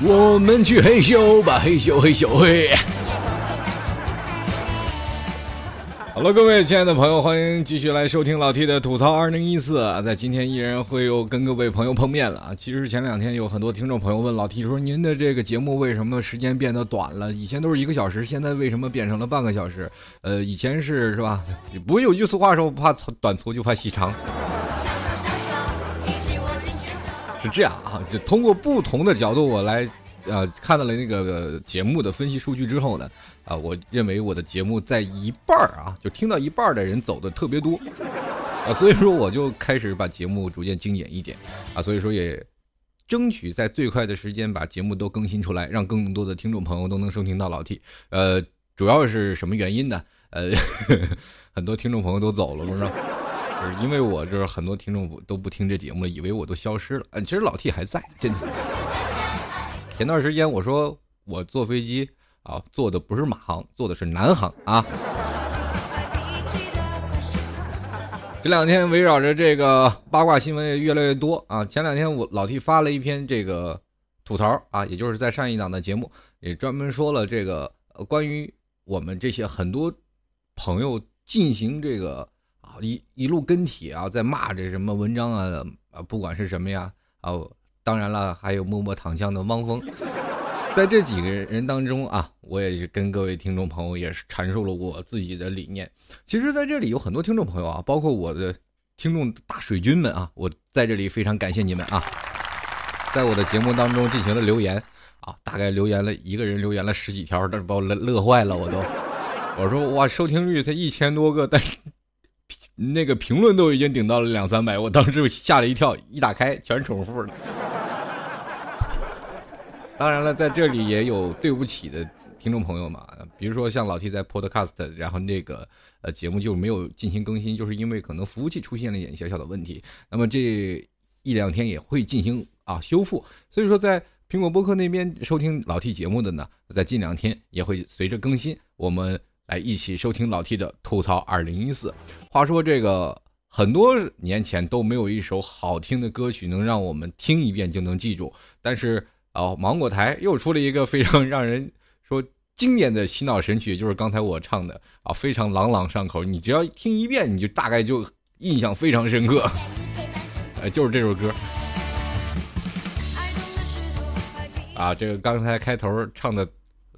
我们去嘿咻吧，嘿咻嘿咻嘿。好了，各位亲爱的朋友，欢迎继续来收听老 T 的吐槽二零一四！在今天依然会有跟各位朋友碰面了啊！其实前两天有很多听众朋友问老 T 说：“您的这个节目为什么时间变得短了？以前都是一个小时，现在为什么变成了半个小时？”呃，以前是是吧？不会有句俗话说“不怕短粗，就怕细长”。是这样啊，就通过不同的角度我来。呃，看到了那个节目的分析数据之后呢，啊，我认为我的节目在一半儿啊，就听到一半儿的人走的特别多，啊，所以说我就开始把节目逐渐精简一点，啊，所以说也争取在最快的时间把节目都更新出来，让更多的听众朋友都能收听到老 T。呃，主要是什么原因呢？呃，很多听众朋友都走了，不是？是因为我就是很多听众不都不听这节目了，以为我都消失了。嗯，其实老 T 还在，真的。前段时间我说我坐飞机啊，坐的不是马航，坐的是南航啊。这两天围绕着这个八卦新闻也越来越多啊。前两天我老 T 发了一篇这个吐槽啊，也就是在上一档的节目也专门说了这个关于我们这些很多朋友进行这个一一路跟帖啊，在骂这什么文章啊啊，不管是什么呀啊。当然了，还有默默躺枪的汪峰，在这几个人当中啊，我也是跟各位听众朋友也是阐述了我自己的理念。其实，在这里有很多听众朋友啊，包括我的听众大水军们啊，我在这里非常感谢你们啊，在我的节目当中进行了留言啊，大概留言了一个人留言了十几条，但是把我乐乐坏了，我都我说哇，收听率才一千多个，但是那个评论都已经顶到了两三百，我当时吓了一跳，一打开全是重复的。当然了，在这里也有对不起的听众朋友嘛，比如说像老 T 在 Podcast，然后那个呃节目就没有进行更新，就是因为可能服务器出现了一点小小的问题。那么这一两天也会进行啊修复，所以说在苹果播客那边收听老 T 节目的呢，在近两天也会随着更新，我们来一起收听老 T 的吐槽二零一四。话说这个很多年前都没有一首好听的歌曲能让我们听一遍就能记住，但是。哦，芒果台又出了一个非常让人说经典的洗脑神曲，就是刚才我唱的啊，非常朗朗上口。你只要听一遍，你就大概就印象非常深刻。呃，就是这首歌。啊，这个刚才开头唱的，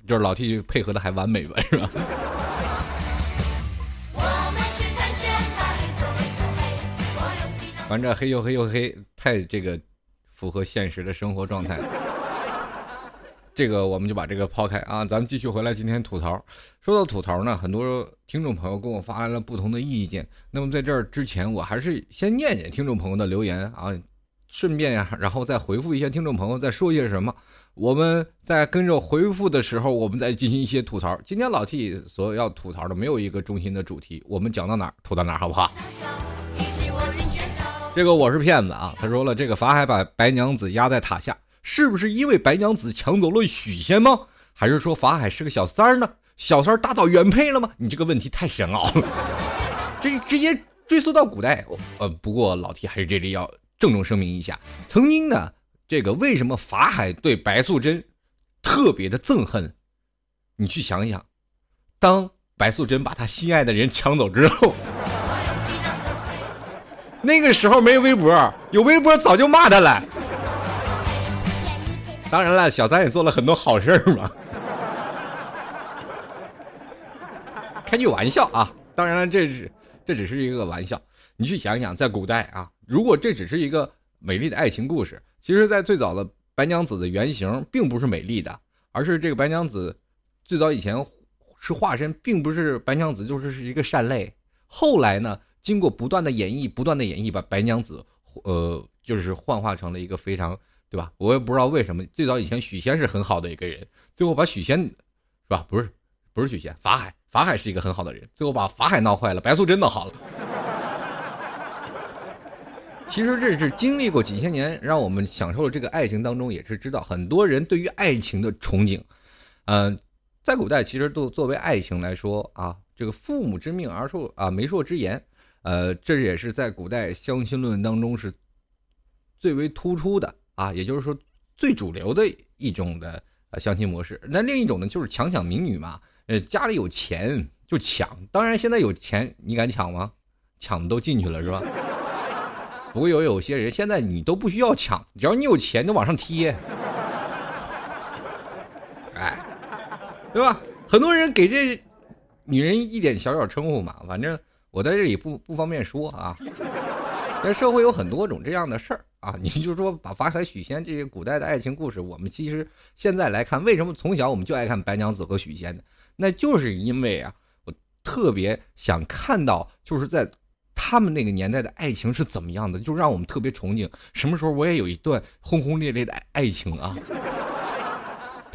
就是老 T 配合的还完美吧，是吧？反正黑又黑又黑，太这个符合现实的生活状态。这个我们就把这个抛开啊，咱们继续回来今天吐槽。说到吐槽呢，很多听众朋友跟我发来了不同的意见。那么在这儿之前，我还是先念念听众朋友的留言啊，顺便呀，然后再回复一些听众朋友再说些什么。我们在跟着回复的时候，我们再进行一些吐槽。今天老 T 所要吐槽的没有一个中心的主题，我们讲到哪儿吐到哪儿，好不好？这个我是骗子啊！他说了，这个法海把白娘子压在塔下。是不是因为白娘子抢走了许仙吗？还是说法海是个小三儿呢？小三儿打倒原配了吗？你这个问题太深奥了，这直接追溯到古代。呃，不过老 T 还是这里要郑重声明一下，曾经呢，这个为什么法海对白素贞特别的憎恨？你去想想，当白素贞把她心爱的人抢走之后，那个时候没微博，有微博早就骂他了。当然了，小三也做了很多好事嘛。开句玩笑啊，当然了，这是这只是一个玩笑。你去想想，在古代啊，如果这只是一个美丽的爱情故事，其实，在最早的白娘子的原型并不是美丽的，而是这个白娘子最早以前是化身，并不是白娘子，就是是一个善类。后来呢，经过不断的演绎，不断的演绎，把白娘子呃，就是幻化成了一个非常。对吧？我也不知道为什么最早以前许仙是很好的一个人，最后把许仙，是吧？不是，不是许仙，法海，法海是一个很好的人，最后把法海闹坏了，白素贞闹好了。其实这是经历过几千年，让我们享受了这个爱情当中，也是知道很多人对于爱情的憧憬。嗯，在古代其实都作为爱情来说啊，这个父母之命儿寿啊媒妁之言，呃，这也是在古代相亲论当中是最为突出的。啊，也就是说，最主流的一种的呃相亲模式。那另一种呢，就是强抢民女嘛，呃，家里有钱就抢。当然，现在有钱你敢抢吗？抢的都进去了是吧？不过有有些人现在你都不需要抢，只要你有钱就往上贴，哎，对吧？很多人给这女人一点小小称呼嘛，反正我在这里不不方便说啊。这社会有很多种这样的事儿啊，你就说把法海、许仙这些古代的爱情故事，我们其实现在来看，为什么从小我们就爱看白娘子和许仙呢？那就是因为啊，我特别想看到，就是在。他们那个年代的爱情是怎么样的？就让我们特别憧憬。什么时候我也有一段轰轰烈烈的爱情啊？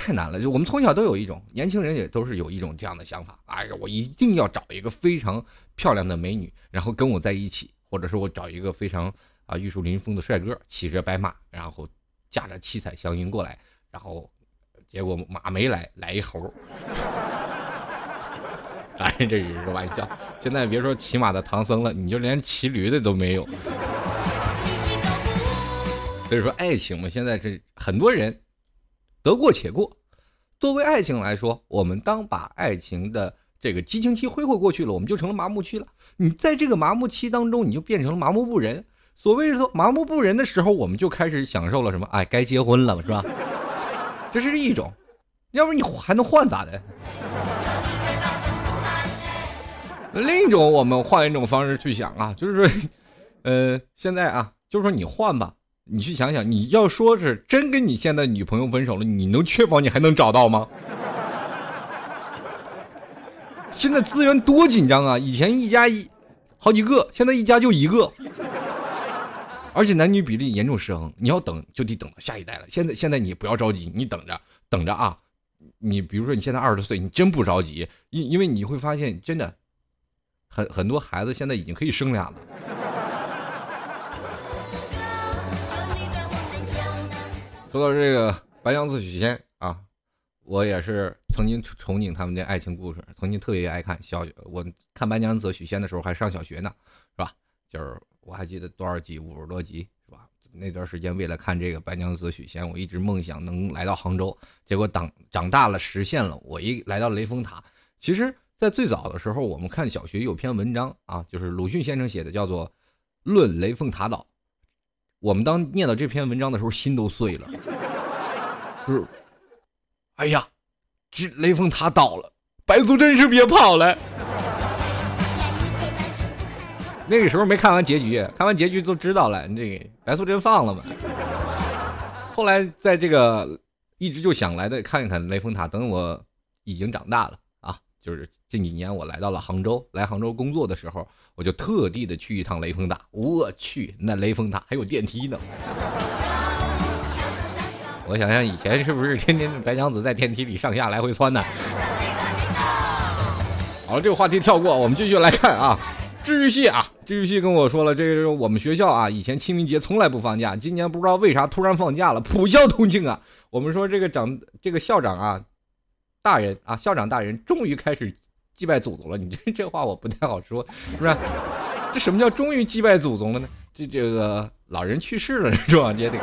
太难了！就我们从小都有一种，年轻人也都是有一种这样的想法。哎呀，我一定要找一个非常漂亮的美女，然后跟我在一起，或者是我找一个非常啊玉树临风的帅哥，骑着白马，然后驾着七彩祥云过来，然后结果马没来，来一猴。当 然这只是个玩笑。现在别说骑马的唐僧了，你就连骑驴的都没有。所以说，爱情嘛，现在是很多人得过且过。作为爱情来说，我们当把爱情的这个激情期挥霍过去了，我们就成了麻木期了。你在这个麻木期当中，你就变成了麻木不仁。所谓说麻木不仁的时候，我们就开始享受了什么？哎，该结婚了，是吧？这是一种，要不你还能换咋的？另一种，我们换一种方式去想啊，就是说，呃，现在啊，就是说你换吧，你去想想，你要说是真跟你现在女朋友分手了，你能确保你还能找到吗？现在资源多紧张啊！以前一家一好几个，现在一家就一个，而且男女比例严重失衡。你要等，就得等到下一代了。现在现在你不要着急，你等着等着啊！你比如说你现在二十岁，你真不着急，因因为你会发现真的。很很多孩子现在已经可以生俩了。说到这个白娘子许仙啊，我也是曾经憧憬他们的爱情故事，曾经特别爱看。小我看白娘子许仙的时候还上小学呢，是吧？就是我还记得多少集，五十多集，是吧？那段时间为了看这个白娘子许仙，我一直梦想能来到杭州，结果长长大了实现了。我一来到雷峰塔，其实。在最早的时候，我们看小学有篇文章啊，就是鲁迅先生写的，叫做《论雷峰塔岛》。我们当念到这篇文章的时候，心都碎了。就是，哎呀，这雷峰塔倒了，白素贞是别跑了。那个时候没看完结局，看完结局就知道了，你这个白素贞放了嘛。后来在这个一直就想来的看一看雷峰塔，等我已经长大了。就是近几年我来到了杭州，来杭州工作的时候，我就特地的去一趟雷峰塔。我去，那雷峰塔还有电梯呢。我想想以前是不是天天白娘子在电梯里上下来回窜呢？好了，这个话题跳过，我们继续来看啊。治愈系啊，治愈系跟我说了，这个我们学校啊，以前清明节从来不放假，今年不知道为啥突然放假了，普校同庆啊。我们说这个长这个校长啊。大人啊，校长大人终于开始祭拜祖宗了。你这 这话我不太好说，是不是？这什么叫终于祭拜祖宗了呢？这这个老人去世了是吧？也得。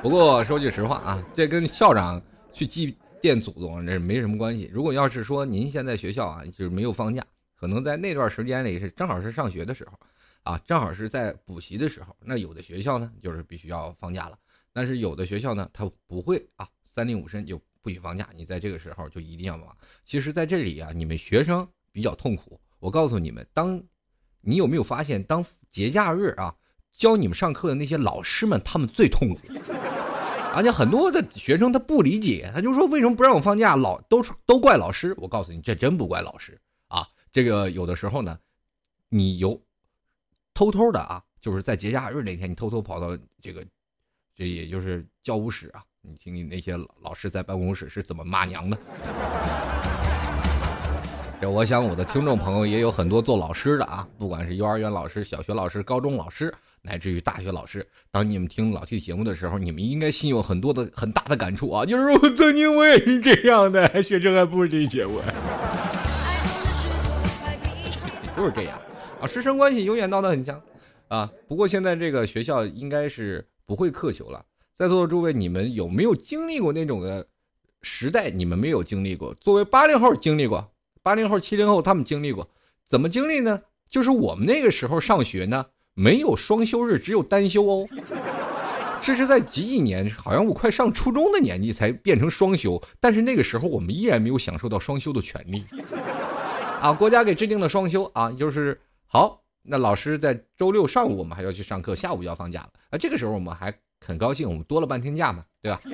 不过说句实话啊，这跟校长去祭奠祖宗这没什么关系。如果要是说您现在学校啊，就是没有放假，可能在那段时间里是正好是上学的时候，啊，正好是在补习的时候。那有的学校呢，就是必须要放假了。但是有的学校呢，他不会啊。三令五申就不许放假，你在这个时候就一定要忙。其实，在这里啊，你们学生比较痛苦。我告诉你们，当你有没有发现，当节假日啊，教你们上课的那些老师们，他们最痛苦。而且很多的学生他不理解，他就说为什么不让我放假？老都都怪老师。我告诉你，这真不怪老师啊。这个有的时候呢，你有偷偷的啊，就是在节假日那天，你偷偷跑到这个，这也就是教务室啊。你听听那些老师在办公室是怎么骂娘的？这我想我的听众朋友也有很多做老师的啊，不管是幼儿园老师、小学老师、高中老师，乃至于大学老师。当你们听老 T 节目的时候，你们应该心有很多的很大的感触啊！就是我曾经我也是这样的，学生还不是这些我，就是这样啊，师生关系永远闹得很僵啊。不过现在这个学校应该是不会苛求了。在座的诸位，你们有没有经历过那种的时代？你们没有经历过。作为八零后经历过，八零后、七零后他们经历过，怎么经历呢？就是我们那个时候上学呢，没有双休日，只有单休哦。这是在几几年？好像我快上初中的年纪才变成双休，但是那个时候我们依然没有享受到双休的权利。啊，国家给制定了双休啊，就是好。那老师在周六上午我们还要去上课，下午就要放假了。啊，这个时候我们还。很高兴，我们多了半天假嘛，对吧？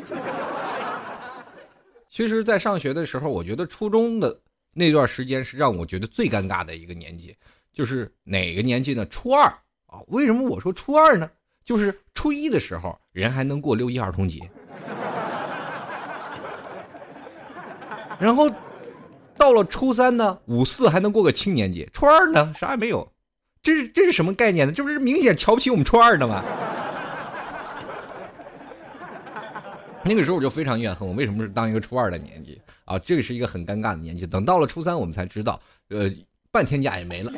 其实，在上学的时候，我觉得初中的那段时间是让我觉得最尴尬的一个年纪，就是哪个年纪呢？初二啊！为什么我说初二呢？就是初一的时候，人还能过六一儿童节，然后到了初三呢，五四还能过个青年节，初二呢，啥也没有，这是这是什么概念呢？这不是明显瞧不起我们初二的吗？那个时候我就非常怨恨，我为什么是当一个初二的年纪啊？这个是一个很尴尬的年纪。等到了初三，我们才知道，呃，半天假也没了。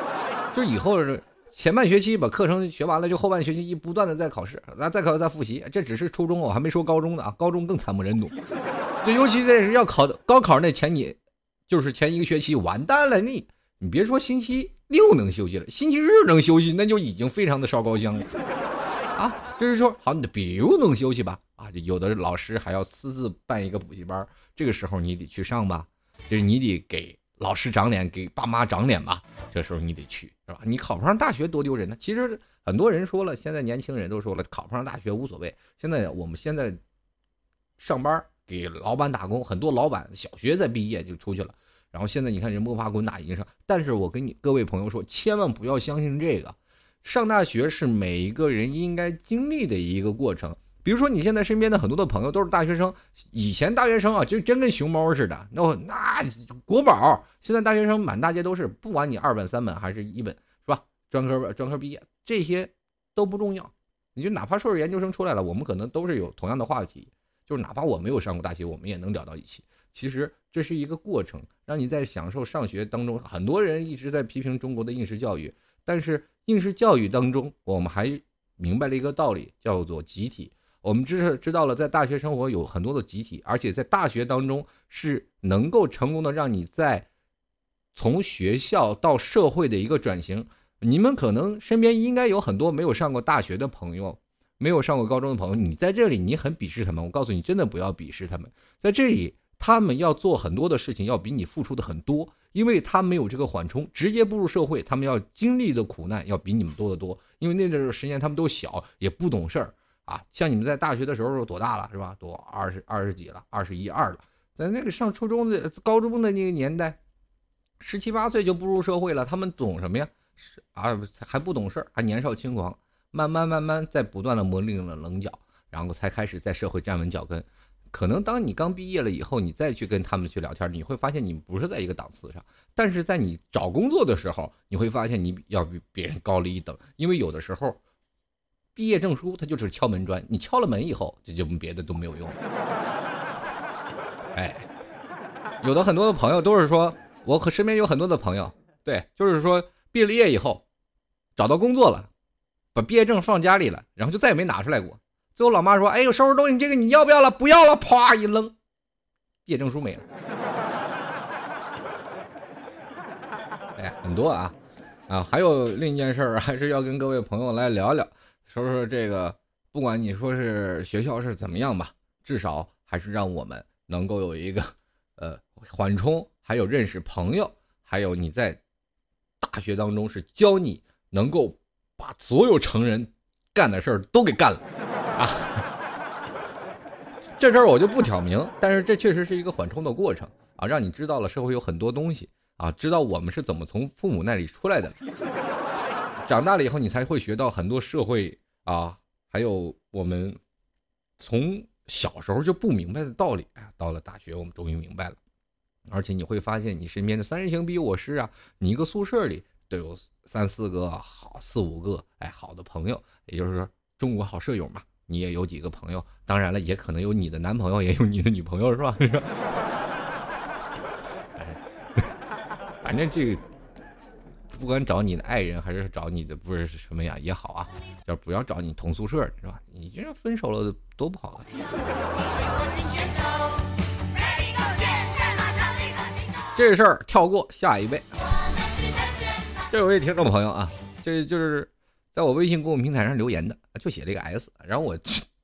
就以后是前半学期把课程学完了，就后半学期一不断的在考试，那再考再复习。这只是初中，我还没说高中的啊，高中更惨不忍睹。就尤其在是要考高考那前几，就是前一个学期完蛋了。你你别说星期六能休息了，星期日能休息，那就已经非常的烧高香了啊。就是说，好，你比如能休息吧。啊，有的老师还要私自办一个补习班，这个时候你得去上吧，就是你得给老师长脸，给爸妈长脸吧。这时候你得去，是吧？你考不上大学多丢人呢。其实很多人说了，现在年轻人都说了，考不上大学无所谓。现在我们现在上班给老板打工，很多老板小学在毕业就出去了。然后现在你看人摸爬滚打已经上，但是我跟你各位朋友说，千万不要相信这个，上大学是每一个人应该经历的一个过程。比如说，你现在身边的很多的朋友都是大学生，以前大学生啊，就真跟熊猫似的，那那国宝。现在大学生满大街都是，不管你二本、三本还是一本，是吧？专科专科毕业，这些都不重要。你就哪怕硕士研究生出来了，我们可能都是有同样的话题，就是哪怕我没有上过大学，我们也能聊到一起。其实这是一个过程，让你在享受上学当中。很多人一直在批评中国的应试教育，但是应试教育当中，我们还明白了一个道理，叫做集体。我们知知道了，在大学生活有很多的集体，而且在大学当中是能够成功的让你在从学校到社会的一个转型。你们可能身边应该有很多没有上过大学的朋友，没有上过高中的朋友。你在这里，你很鄙视他们。我告诉你，真的不要鄙视他们。在这里，他们要做很多的事情，要比你付出的很多，因为他没有这个缓冲，直接步入社会，他们要经历的苦难要比你们多得多。因为那阵时间他们都小，也不懂事儿。啊，像你们在大学的时候多大了，是吧？都二十二十几了，二十一二了。在那个上初中的、高中的那个年代，十七八岁就步入社会了。他们懂什么呀？是啊，还不懂事儿，还年少轻狂。慢慢慢慢，在不断的磨砺了棱角，然后才开始在社会站稳脚跟。可能当你刚毕业了以后，你再去跟他们去聊天，你会发现你们不是在一个档次上。但是在你找工作的时候，你会发现你要比别人高了一等，因为有的时候。毕业证书，它就是敲门砖。你敲了门以后，这就别的都没有用。哎，有的很多的朋友都是说，我和身边有很多的朋友，对，就是说毕了业以后，找到工作了，把毕业证放家里了，然后就再也没拿出来过。最后老妈说：“哎呦，收拾东西，这个你要不要了？不要了，啪一扔，毕业证书没了。”哎，很多啊，啊，还有另一件事儿，还是要跟各位朋友来聊聊。说说这个，不管你说是学校是怎么样吧，至少还是让我们能够有一个，呃，缓冲，还有认识朋友，还有你在大学当中是教你能够把所有成人干的事儿都给干了啊。这事儿我就不挑明，但是这确实是一个缓冲的过程啊，让你知道了社会有很多东西啊，知道我们是怎么从父母那里出来的。长大了以后，你才会学到很多社会啊，还有我们从小时候就不明白的道理。哎呀，到了大学，我们终于明白了。而且你会发现，你身边的三人行必有我师啊，你一个宿舍里都有三四个好、四五个哎好的朋友，也就是说中国好舍友嘛。你也有几个朋友，当然了，也可能有你的男朋友，也有你的女朋友，是吧？哎，反正这个。不管找你的爱人还是找你的不是什么呀也好啊，就不要找你同宿舍是吧？你这样分手了多不好啊！这事儿跳过，下一位。这位听众朋友啊，这就是在我微信公众平台上留言的，就写了一个 S，然后我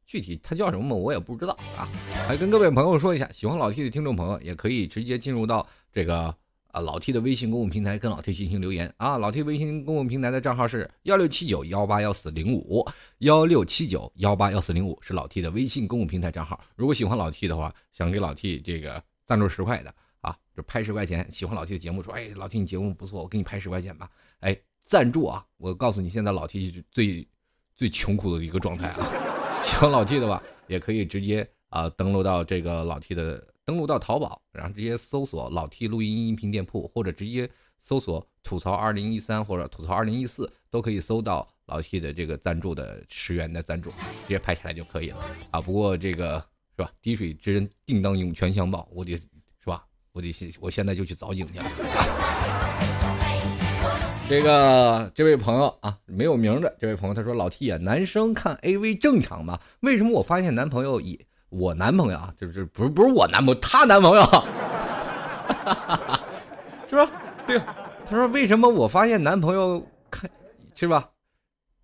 具体他叫什么我也不知道啊。还跟各位朋友说一下，喜欢老 T 的听众朋友也可以直接进入到这个啊老 T 的微信公众平台跟老 T 进行留言啊。老 T 微信公共平台的账号是幺六七九幺八幺四零五幺六七九幺八幺四零五，是老 T 的微信公众平台账号。如果喜欢老 T 的话，想给老 T 这个赞助十块的。啊，就拍十块钱，喜欢老 T 的节目，说，哎，老 T 你节目不错，我给你拍十块钱吧。哎，赞助啊！我告诉你，现在老 T 最最穷苦的一个状态啊。喜欢老 T 的吧，也可以直接啊登录到这个老 T 的，登录到淘宝，然后直接搜索老 T 录音音频店铺，或者直接搜索吐槽二零一三或者吐槽二零一四，都可以搜到老 T 的这个赞助的十元的赞助，直接拍起来就可以了啊。不过这个是吧？滴水之恩，定当涌泉相报，我得是吧。我得现，我现在就去凿井去了。这个这位朋友啊，没有名的这位朋友，他说：“老 T 啊，男生看 AV 正常吗？为什么我发现男朋友也……我男朋友啊，就是不是不是我男朋友，他男朋友，是吧？对，他说为什么我发现男朋友看，是吧？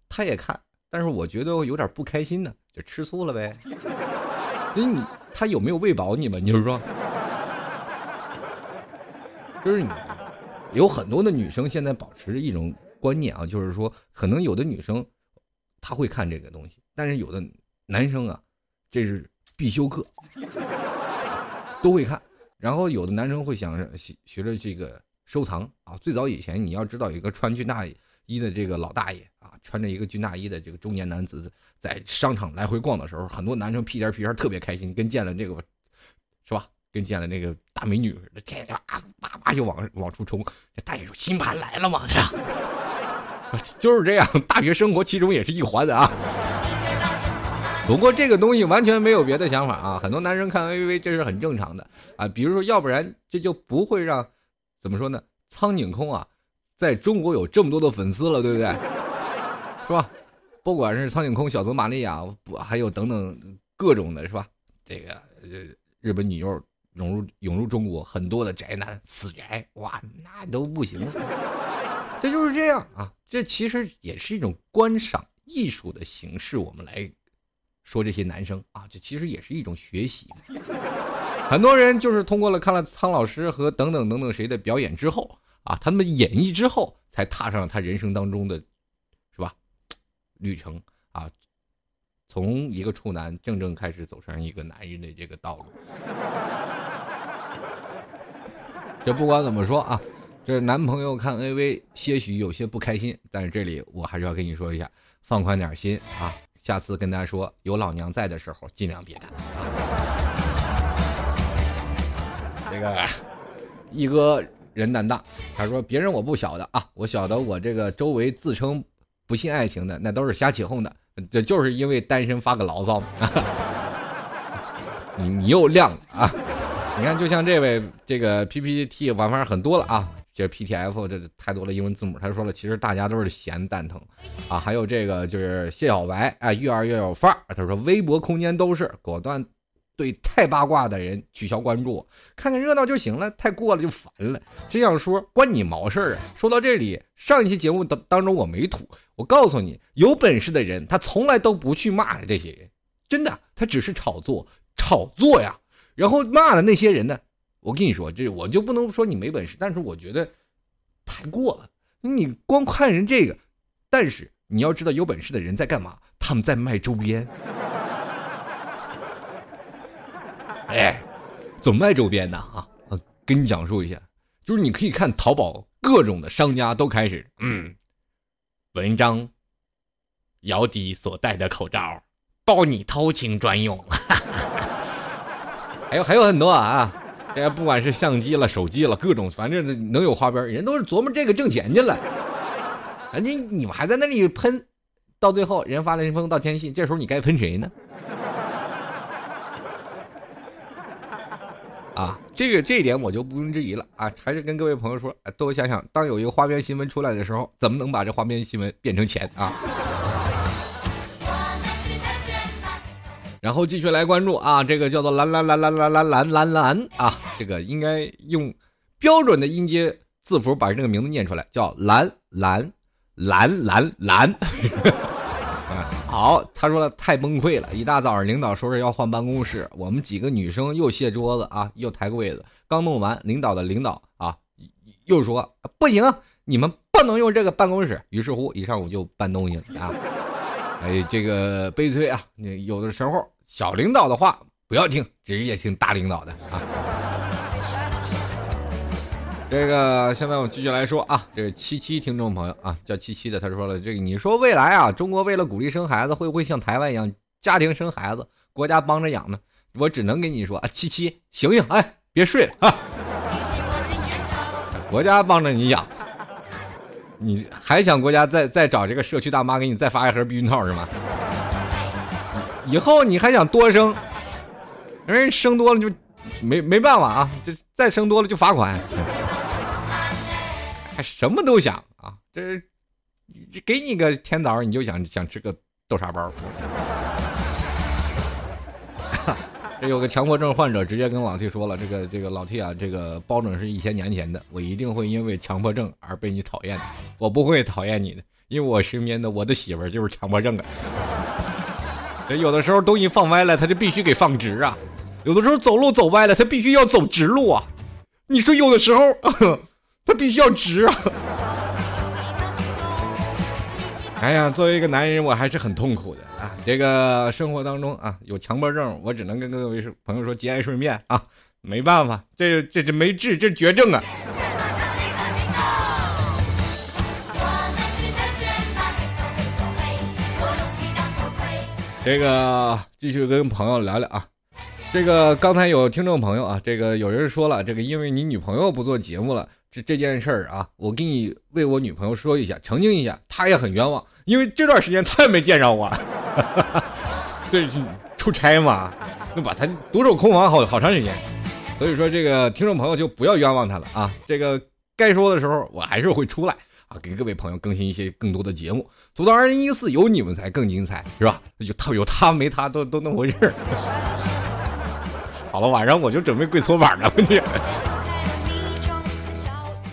他也看，但是我觉得有点不开心呢，就吃醋了呗。所以你他有没有喂饱你们？你就说。”就是你，有很多的女生现在保持着一种观念啊，就是说，可能有的女生她会看这个东西，但是有的男生啊，这是必修课，都会看。然后有的男生会想着学学着这个收藏啊。最早以前，你要知道，有一个穿军大衣的这个老大爷啊，穿着一个军大衣的这个中年男子，在商场来回逛的时候，很多男生屁颠屁颠特别开心，跟见了这个，是吧？跟见了那个大美女似的，天天啊叭叭就往往出冲。这大爷说：“新盘来了吗？”这样，就是这样。大学生活其中也是一环的啊。不过这个东西完全没有别的想法啊。很多男生看 AV 这是很正常的啊。比如说，要不然这就不会让怎么说呢？苍井空啊，在中国有这么多的粉丝了，对不对？是吧？不管是苍井空、小泽玛利亚，不还有等等各种的，是吧？这个呃，日本女优。涌入涌入中国，很多的宅男死宅，哇，那都不行。这就是这样啊，这其实也是一种观赏艺术的形式。我们来说这些男生啊，这其实也是一种学习。很多人就是通过了看了苍老师和等等等等谁的表演之后啊，他们演绎之后，才踏上了他人生当中的，是吧？旅程啊，从一个处男正正开始走上一个男人的这个道路。这不管怎么说啊，这男朋友看 AV 些许有些不开心，但是这里我还是要跟你说一下，放宽点心啊，下次跟他说有老娘在的时候尽量别干。这个一哥人胆大，他说别人我不晓得啊，我晓得我这个周围自称不信爱情的那都是瞎起哄的，这就是因为单身发个牢骚。你你又亮了啊！你看，就像这位这个 PPT 玩法很多了啊，这 PTF 这太多了英文字母。他说了，其实大家都是闲蛋疼啊。还有这个就是谢小白，哎，越儿越有范儿。他说微博空间都是果断对太八卦的人取消关注，看看热闹就行了，太过了就烦了。这样说关你毛事儿啊？说到这里，上一期节目当当中我没吐，我告诉你，有本事的人他从来都不去骂这些人，真的，他只是炒作，炒作呀。然后骂的那些人呢？我跟你说，这我就不能说你没本事，但是我觉得太过了。你光看人这个，但是你要知道，有本事的人在干嘛？他们在卖周边。哎，怎么卖周边呢？啊，跟你讲述一下，就是你可以看淘宝各种的商家都开始，嗯，文章，姚笛所戴的口罩，包你偷情专用。还有还有很多啊，这不管是相机了、手机了，各种反正能有花边，人都是琢磨这个挣钱去了。人家你们还在那里喷，到最后人发了一封道歉信，这时候你该喷谁呢？啊，这个这一点我就毋庸置疑了啊！还是跟各位朋友说，多想想，当有一个花边新闻出来的时候，怎么能把这花边新闻变成钱啊？然后继续来关注啊，这个叫做蓝蓝蓝蓝蓝蓝蓝蓝蓝啊，这个应该用标准的音阶字符把这个名字念出来，叫蓝蓝蓝蓝蓝。好，他说了太崩溃了，一大早上领导说是要换办公室，我们几个女生又卸桌子啊，又抬柜子，刚弄完，领导的领导啊又说不行，你们不能用这个办公室，于是乎一上午就搬东西啊。哎，这个悲催啊！你有的时候小领导的话不要听，直接听大领导的啊。这个现在我继续来说啊，这个七七听众朋友啊，叫七七的，他说了，这个你说未来啊，中国为了鼓励生孩子，会不会像台湾一样，家庭生孩子，国家帮着养呢？我只能跟你说啊，七七醒醒，哎，别睡了啊！国家帮着你养。你还想国家再再找这个社区大妈给你再发一盒避孕套是吗？以后你还想多生，人生多了就没没办法啊，这再生多了就罚款，还什么都想啊，这给你个甜枣你就想想吃个豆沙包。这有个强迫症患者直接跟老 T 说了：“这个这个老 T 啊，这个包准是一千年前的，我一定会因为强迫症而被你讨厌的。我不会讨厌你的，因为我身边的我的媳妇儿就是强迫症的。有的时候东西放歪了，他就必须给放直啊；有的时候走路走歪了，他必须要走直路啊。你说有的时候 他必须要直啊。哎呀，作为一个男人，我还是很痛苦的。”啊，这个生活当中啊，有强迫症，我只能跟各位朋友说节哀顺变啊，没办法，这这这没治，这绝症啊。这个继续跟朋友聊聊啊，这个刚才有听众朋友啊，这个有人说了，这个因为你女朋友不做节目了。这这件事儿啊，我给你为我女朋友说一下，澄清一下，她也很冤枉，因为这段时间她也没见着我，对，出差嘛，那把她独守空房好好长时间，所以说这个听众朋友就不要冤枉她了啊，这个该说的时候我还是会出来啊，给各位朋友更新一些更多的节目，走到二零一四有你们才更精彩，是吧？有他有他没他都都那么回事儿。好了，晚上我就准备跪搓板了，你。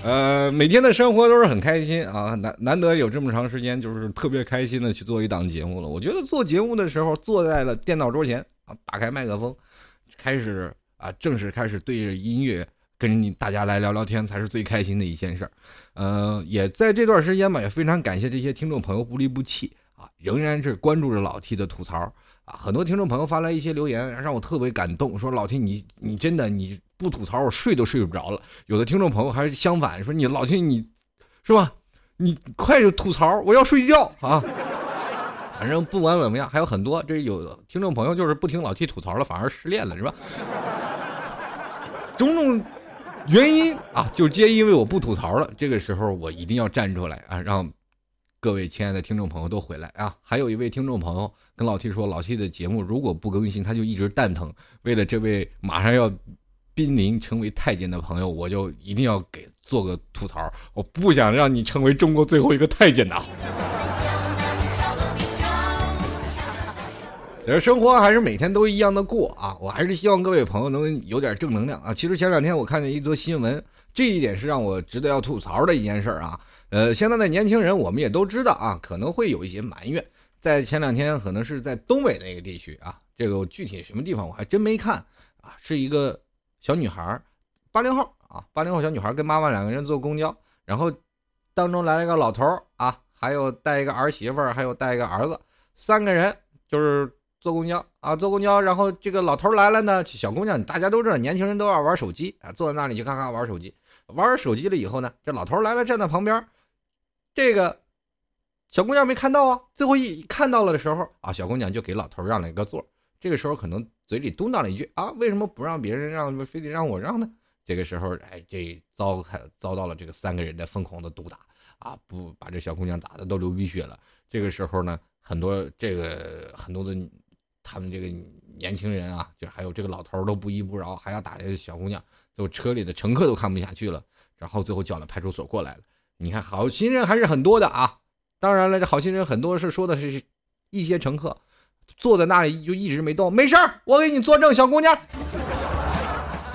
呃，每天的生活都是很开心啊，难难得有这么长时间，就是特别开心的去做一档节目了。我觉得做节目的时候，坐在了电脑桌前啊，打开麦克风，开始啊，正式开始对着音乐跟你大家来聊聊天，才是最开心的一件事儿。呃，也在这段时间吧，也非常感谢这些听众朋友不离不弃啊，仍然是关注着老 T 的吐槽啊。很多听众朋友发来一些留言，让我特别感动，说老 T 你你真的你。不吐槽我睡都睡不着了。有的听众朋友还是相反，说你老听你，是吧？你快就吐槽，我要睡觉啊！反正不管怎么样，还有很多这有听众朋友就是不听老 T 吐槽了，反而失恋了，是吧？种种原因啊，就皆因为我不吐槽了。这个时候我一定要站出来啊，让各位亲爱的听众朋友都回来啊！还有一位听众朋友跟老 T 说，老 T 的节目如果不更新，他就一直蛋疼。为了这位马上要。濒临成为太监的朋友，我就一定要给做个吐槽。我不想让你成为中国最后一个太监呐。其实生活还是每天都一样的过啊！我还是希望各位朋友能有点正能量啊！其实前两天我看见一则新闻，这一点是让我值得要吐槽的一件事啊。呃，现在的年轻人我们也都知道啊，可能会有一些埋怨。在前两天，可能是在东北那个地区啊，这个具体什么地方我还真没看啊，是一个。小女孩，八零后啊，八零后小女孩跟妈妈两个人坐公交，然后当中来了一个老头啊，还有带一个儿媳妇儿，还有带一个儿子，三个人就是坐公交啊，坐公交，然后这个老头来了呢，小姑娘大家都知道，年轻人都要玩手机啊，坐在那里就咔咔玩手机，玩手机了以后呢，这老头来了，站在旁边，这个小姑娘没看到啊，最后一看到了的时候啊，小姑娘就给老头让了一个座，这个时候可能。嘴里嘟囔了一句啊，为什么不让别人让，非得让我让呢？这个时候，哎，这遭开遭到了这个三个人的疯狂的毒打啊，不把这小姑娘打的都流鼻血了。这个时候呢，很多这个很多的他们这个年轻人啊，就还有这个老头都不依不饶，还要打这个小姑娘，最后车里的乘客都看不下去了，然后最后叫了派出所过来了。你看，好心人还是很多的啊。当然了，这好心人很多是说的是一些乘客坐在那里就一直没动，没事儿，我给你作证，小姑娘。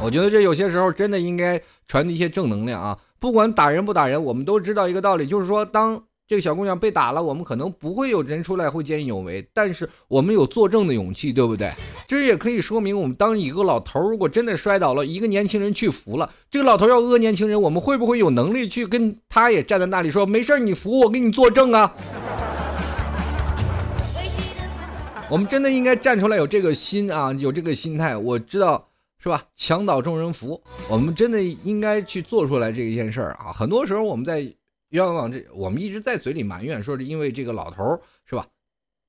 我觉得这有些时候真的应该传递一些正能量啊！不管打人不打人，我们都知道一个道理，就是说，当这个小姑娘被打了，我们可能不会有人出来会见义勇为，但是我们有作证的勇气，对不对？这也可以说明，我们当一个老头如果真的摔倒了，一个年轻人去扶了，这个老头要讹年轻人，我们会不会有能力去跟他也站在那里说，没事你扶我，给你作证啊？我们真的应该站出来，有这个心啊，有这个心态。我知道。是吧？墙倒众人扶，我们真的应该去做出来这一件事儿啊！很多时候我们在冤枉这，我们一直在嘴里埋怨，说是因为这个老头是吧？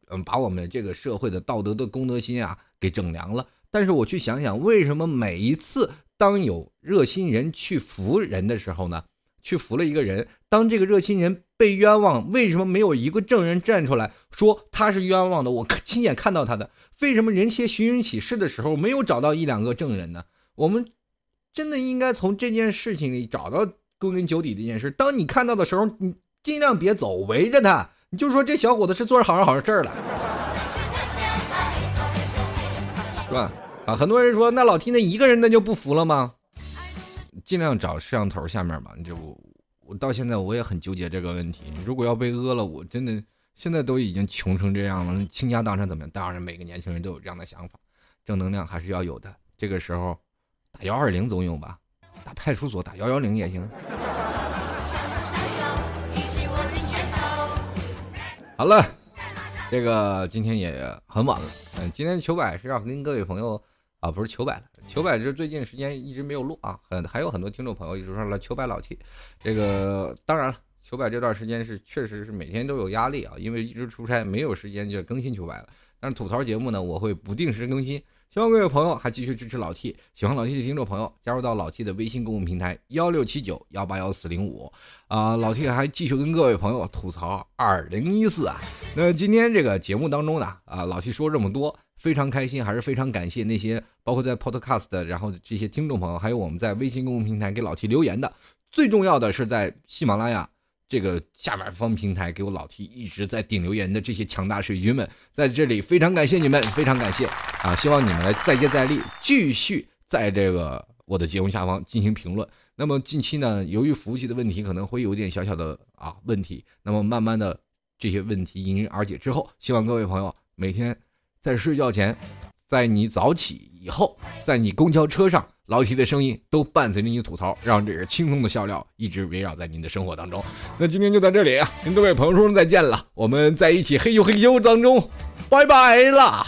嗯，把我们这个社会的道德的公德心啊给整凉了。但是我去想想，为什么每一次当有热心人去扶人的时候呢？去扶了一个人，当这个热心人被冤枉，为什么没有一个证人站出来说他是冤枉的？我亲眼看到他的，为什么人些寻人启事的时候没有找到一两个证人呢？我们真的应该从这件事情里找到归根究底的一件事。当你看到的时候，你尽量别走，围着他，你就说这小伙子是做着好人好事儿了，是吧？啊，很多人说那老 T 那一个人那就不服了吗？尽量找摄像头下面吧。你这我我到现在我也很纠结这个问题。如果要被讹了，我真的现在都已经穷成这样了，倾家荡产怎么样？当然，每个年轻人都有这样的想法，正能量还是要有的。这个时候打幺二零总有吧？打派出所打幺幺零也行。好了，这个今天也很晚了。嗯，今天糗百是要跟各位朋友啊，不是糗百了。糗百这最近时间一直没有录啊，很还有很多听众朋友一直说了糗百老气这个当然了，糗百这段时间是确实是每天都有压力啊，因为一直出差没有时间就更新糗百了。但是吐槽节目呢，我会不定时更新，希望各位朋友还继续支持老 T，喜欢老 T 的听众朋友加入到老 T 的微信公共平台幺六七九幺八幺四零五啊，老 T 还继续跟各位朋友吐槽二零一四啊。那今天这个节目当中呢，啊，老 T 说这么多。非常开心，还是非常感谢那些包括在 Podcast，然后这些听众朋友，还有我们在微信公众平台给老 T 留言的。最重要的是在喜马拉雅这个下面方平台给我老 T 一直在顶留言的这些强大水军们，在这里非常感谢你们，非常感谢啊！希望你们来再接再厉，继续在这个我的节目下方进行评论。那么近期呢，由于服务器的问题，可能会有点小小的啊问题。那么慢慢的这些问题迎刃而解之后，希望各位朋友每天。在睡觉前，在你早起以后，在你公交车上，老铁的声音都伴随着你吐槽，让这个轻松的笑料一直围绕在您的生活当中。那今天就在这里啊，跟各位朋友说再见了，我们在一起嘿呦嘿呦当中，拜拜啦！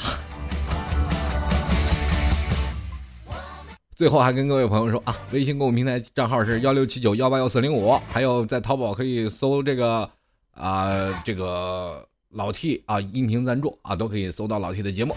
最后还跟各位朋友说啊，微信公众平台账号是幺六七九幺八幺四零五，还有在淘宝可以搜这个啊这个。老 T 啊，音频赞助啊，都可以搜到老 T 的节目。